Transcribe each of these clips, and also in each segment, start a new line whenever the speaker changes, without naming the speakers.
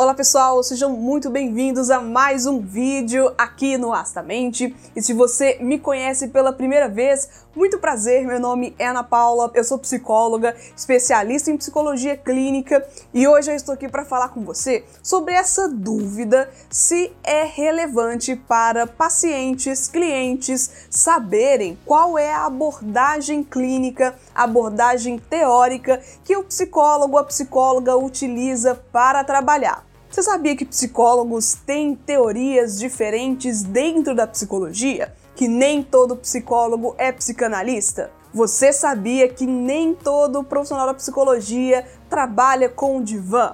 Olá pessoal, sejam muito bem-vindos a mais um vídeo aqui no Astamente. E se você me conhece pela primeira vez, muito prazer, meu nome é Ana Paula, eu sou psicóloga, especialista em psicologia clínica e hoje eu estou aqui para falar com você sobre essa dúvida se é relevante para pacientes, clientes saberem qual é a abordagem clínica, abordagem teórica que o psicólogo, a psicóloga utiliza para trabalhar. Você sabia que psicólogos têm teorias diferentes dentro da psicologia? Que nem todo psicólogo é psicanalista? Você sabia que nem todo profissional da psicologia trabalha com o divã?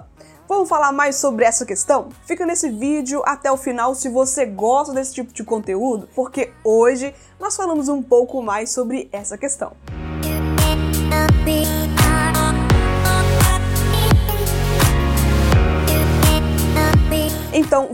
Vamos falar mais sobre essa questão? Fica nesse vídeo até o final se você gosta desse tipo de conteúdo, porque hoje nós falamos um pouco mais sobre essa questão.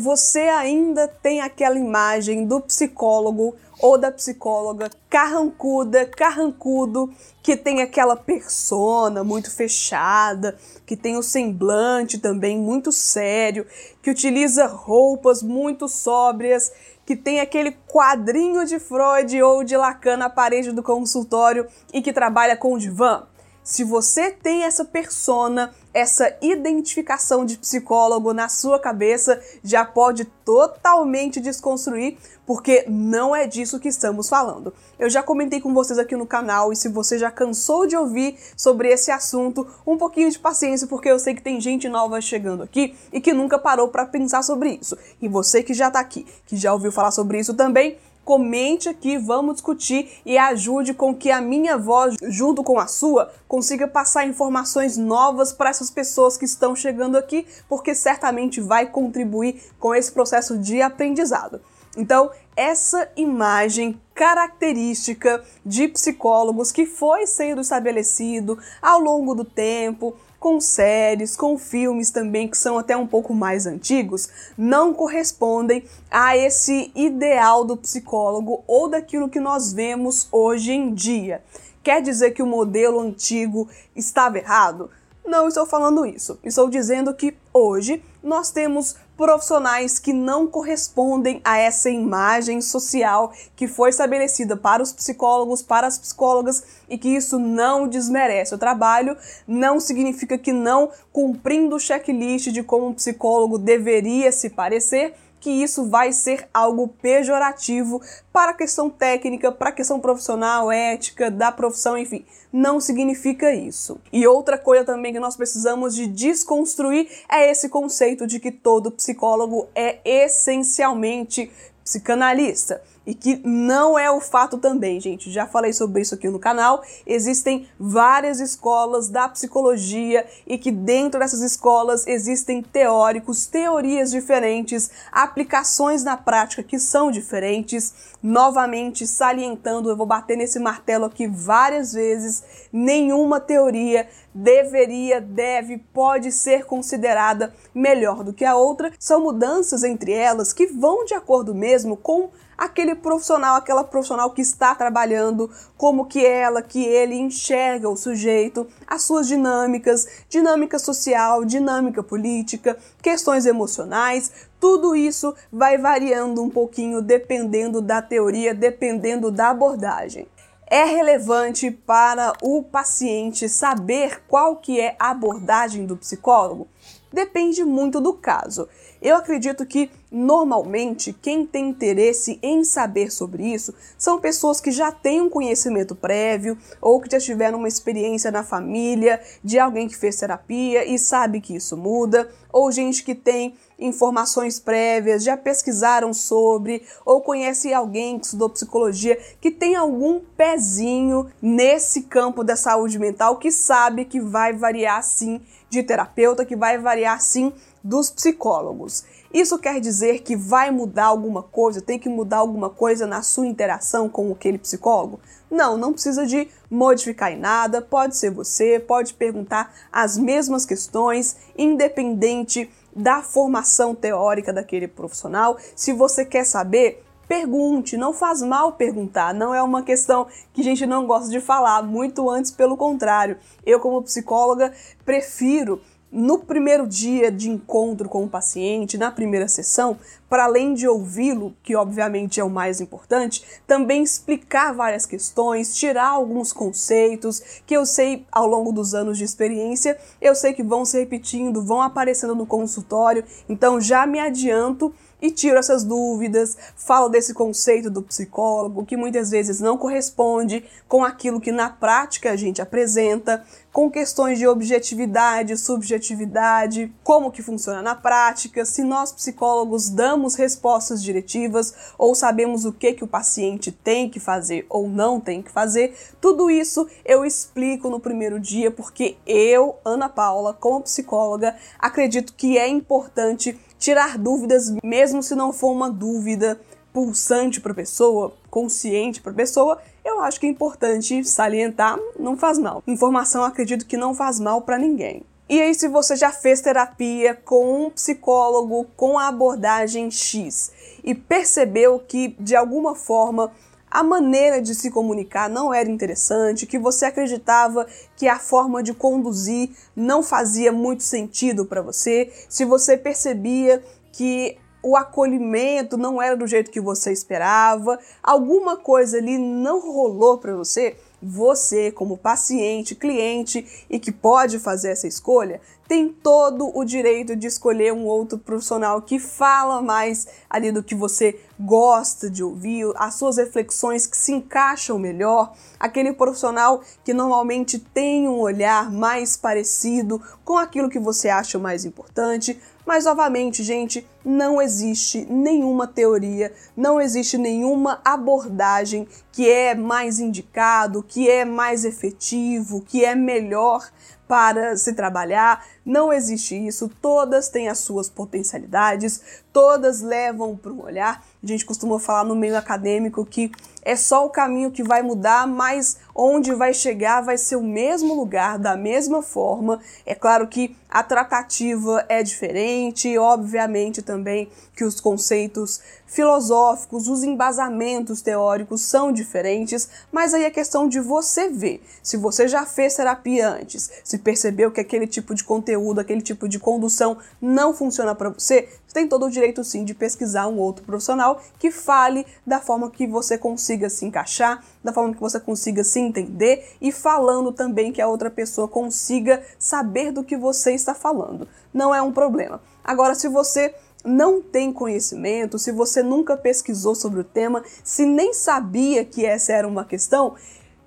Você ainda tem aquela imagem do psicólogo ou da psicóloga carrancuda, carrancudo, que tem aquela persona muito fechada, que tem o semblante também muito sério, que utiliza roupas muito sóbrias, que tem aquele quadrinho de Freud ou de Lacan na parede do consultório e que trabalha com o divã. Se você tem essa persona, essa identificação de psicólogo na sua cabeça, já pode totalmente desconstruir, porque não é disso que estamos falando. Eu já comentei com vocês aqui no canal e se você já cansou de ouvir sobre esse assunto, um pouquinho de paciência, porque eu sei que tem gente nova chegando aqui e que nunca parou para pensar sobre isso. E você que já está aqui, que já ouviu falar sobre isso também, comente aqui, vamos discutir e ajude com que a minha voz, junto com a sua, consiga passar informações novas para essas pessoas que estão chegando aqui, porque certamente vai contribuir com esse processo de aprendizado. Então, essa imagem característica de psicólogos que foi sendo estabelecido ao longo do tempo, com séries, com filmes também que são até um pouco mais antigos, não correspondem a esse ideal do psicólogo ou daquilo que nós vemos hoje em dia. Quer dizer que o modelo antigo estava errado? Não estou falando isso. Estou dizendo que hoje nós temos profissionais que não correspondem a essa imagem social que foi estabelecida para os psicólogos, para as psicólogas e que isso não desmerece o trabalho, não significa que não cumprindo o checklist de como um psicólogo deveria se parecer, que isso vai ser algo pejorativo para a questão técnica, para a questão profissional, ética, da profissão, enfim. Não significa isso. E outra coisa também que nós precisamos de desconstruir é esse conceito de que todo psicólogo é essencialmente psicanalista e que não é o fato também, gente. Já falei sobre isso aqui no canal. Existem várias escolas da psicologia e que dentro dessas escolas existem teóricos, teorias diferentes, aplicações na prática que são diferentes. Novamente salientando, eu vou bater nesse martelo aqui várias vezes, nenhuma teoria deveria, deve, pode ser considerada melhor do que a outra. São mudanças entre elas que vão de acordo mesmo com aquele profissional, aquela profissional que está trabalhando, como que ela, que ele enxerga o sujeito, as suas dinâmicas, dinâmica social, dinâmica política, questões emocionais, tudo isso vai variando um pouquinho dependendo da teoria, dependendo da abordagem. É relevante para o paciente saber qual que é a abordagem do psicólogo? Depende muito do caso. Eu acredito que normalmente quem tem interesse em saber sobre isso são pessoas que já têm um conhecimento prévio ou que já tiveram uma experiência na família de alguém que fez terapia e sabe que isso muda, ou gente que tem informações prévias, já pesquisaram sobre, ou conhece alguém que estudou psicologia que tem algum pezinho nesse campo da saúde mental que sabe que vai variar sim de terapeuta, que vai variar sim dos psicólogos. Isso quer dizer que vai mudar alguma coisa, tem que mudar alguma coisa na sua interação com aquele psicólogo? Não, não precisa de modificar em nada, pode ser você, pode perguntar as mesmas questões, independente da formação teórica daquele profissional. Se você quer saber, pergunte, não faz mal perguntar, não é uma questão que a gente não gosta de falar, muito antes pelo contrário. Eu, como psicóloga, prefiro no primeiro dia de encontro com o paciente, na primeira sessão, para além de ouvi-lo, que obviamente é o mais importante, também explicar várias questões, tirar alguns conceitos que eu sei ao longo dos anos de experiência, eu sei que vão se repetindo, vão aparecendo no consultório, então já me adianto e tiro essas dúvidas, falo desse conceito do psicólogo que muitas vezes não corresponde com aquilo que na prática a gente apresenta, com questões de objetividade, subjetividade, como que funciona na prática, se nós psicólogos damos respostas diretivas ou sabemos o que que o paciente tem que fazer ou não tem que fazer, tudo isso eu explico no primeiro dia porque eu, Ana Paula, como psicóloga, acredito que é importante tirar dúvidas, mesmo se não for uma dúvida pulsante para a pessoa, consciente para a pessoa, eu acho que é importante salientar, não faz mal. Informação acredito que não faz mal para ninguém. E aí, se você já fez terapia com um psicólogo com a abordagem X e percebeu que de alguma forma a maneira de se comunicar não era interessante, que você acreditava que a forma de conduzir não fazia muito sentido para você, se você percebia que o acolhimento não era do jeito que você esperava, alguma coisa ali não rolou para você, você, como paciente, cliente e que pode fazer essa escolha, tem todo o direito de escolher um outro profissional que fala mais ali do que você gosta de ouvir, as suas reflexões que se encaixam melhor, aquele profissional que normalmente tem um olhar mais parecido com aquilo que você acha mais importante. Mas novamente, gente, não existe nenhuma teoria, não existe nenhuma abordagem que é mais indicado, que é mais efetivo, que é melhor para se trabalhar. Não existe isso. Todas têm as suas potencialidades, todas levam para um olhar. A gente costuma falar no meio acadêmico que é só o caminho que vai mudar, mas onde vai chegar vai ser o mesmo lugar, da mesma forma. É claro que a tratativa é diferente, obviamente também que os conceitos filosóficos, os embasamentos teóricos são diferentes, mas aí é questão de você ver. Se você já fez terapia antes, se percebeu que aquele tipo de conteúdo, aquele tipo de condução não funciona para você, você tem todo o direito sim de pesquisar um outro profissional que fale da forma que você consiga se encaixar, da forma que você consiga se entender e falando também que a outra pessoa consiga saber do que você está falando. Não é um problema. Agora, se você não tem conhecimento, se você nunca pesquisou sobre o tema, se nem sabia que essa era uma questão,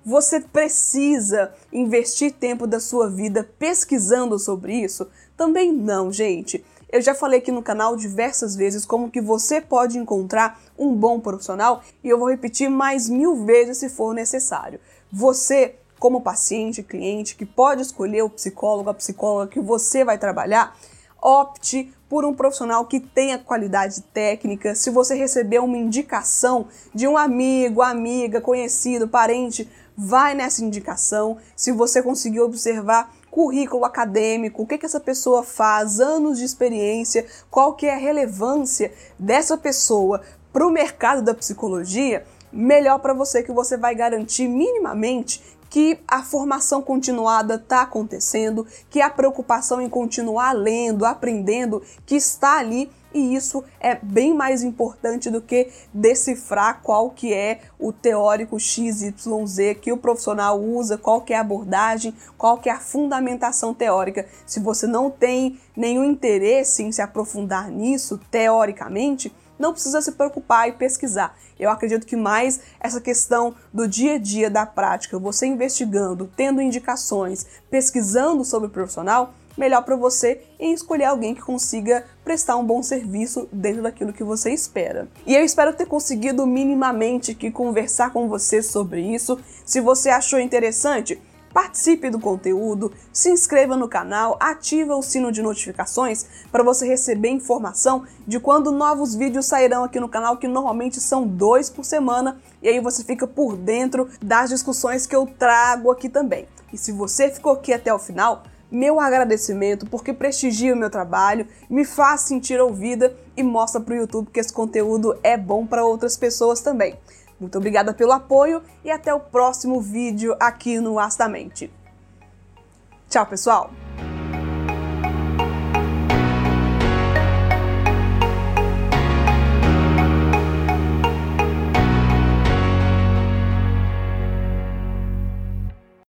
você precisa investir tempo da sua vida pesquisando sobre isso? Também não, gente. Eu já falei aqui no canal diversas vezes como que você pode encontrar um bom profissional e eu vou repetir mais mil vezes se for necessário. Você, como paciente, cliente, que pode escolher o psicólogo, a psicóloga que você vai trabalhar, opte por um profissional que tenha qualidade técnica. Se você receber uma indicação de um amigo, amiga, conhecido, parente, vai nessa indicação. Se você conseguir observar currículo acadêmico, o que, que essa pessoa faz, anos de experiência, qual que é a relevância dessa pessoa para o mercado da psicologia, melhor para você que você vai garantir minimamente que a formação continuada está acontecendo, que a preocupação em continuar lendo, aprendendo, que está ali e isso é bem mais importante do que decifrar qual que é o teórico XYZ que o profissional usa, qual que é a abordagem, qual que é a fundamentação teórica. Se você não tem nenhum interesse em se aprofundar nisso teoricamente, não precisa se preocupar e pesquisar. Eu acredito que mais essa questão do dia a dia da prática, você investigando, tendo indicações, pesquisando sobre o profissional, melhor para você em escolher alguém que consiga prestar um bom serviço dentro daquilo que você espera. E eu espero ter conseguido minimamente que conversar com você sobre isso. Se você achou interessante, participe do conteúdo, se inscreva no canal, ativa o sino de notificações para você receber informação de quando novos vídeos sairão aqui no canal, que normalmente são dois por semana, e aí você fica por dentro das discussões que eu trago aqui também. E se você ficou aqui até o final, meu agradecimento porque prestigia o meu trabalho, me faz sentir ouvida e mostra para o YouTube que esse conteúdo é bom para outras pessoas também. Muito obrigada pelo apoio e até o próximo vídeo aqui no Astamente. Tchau, pessoal!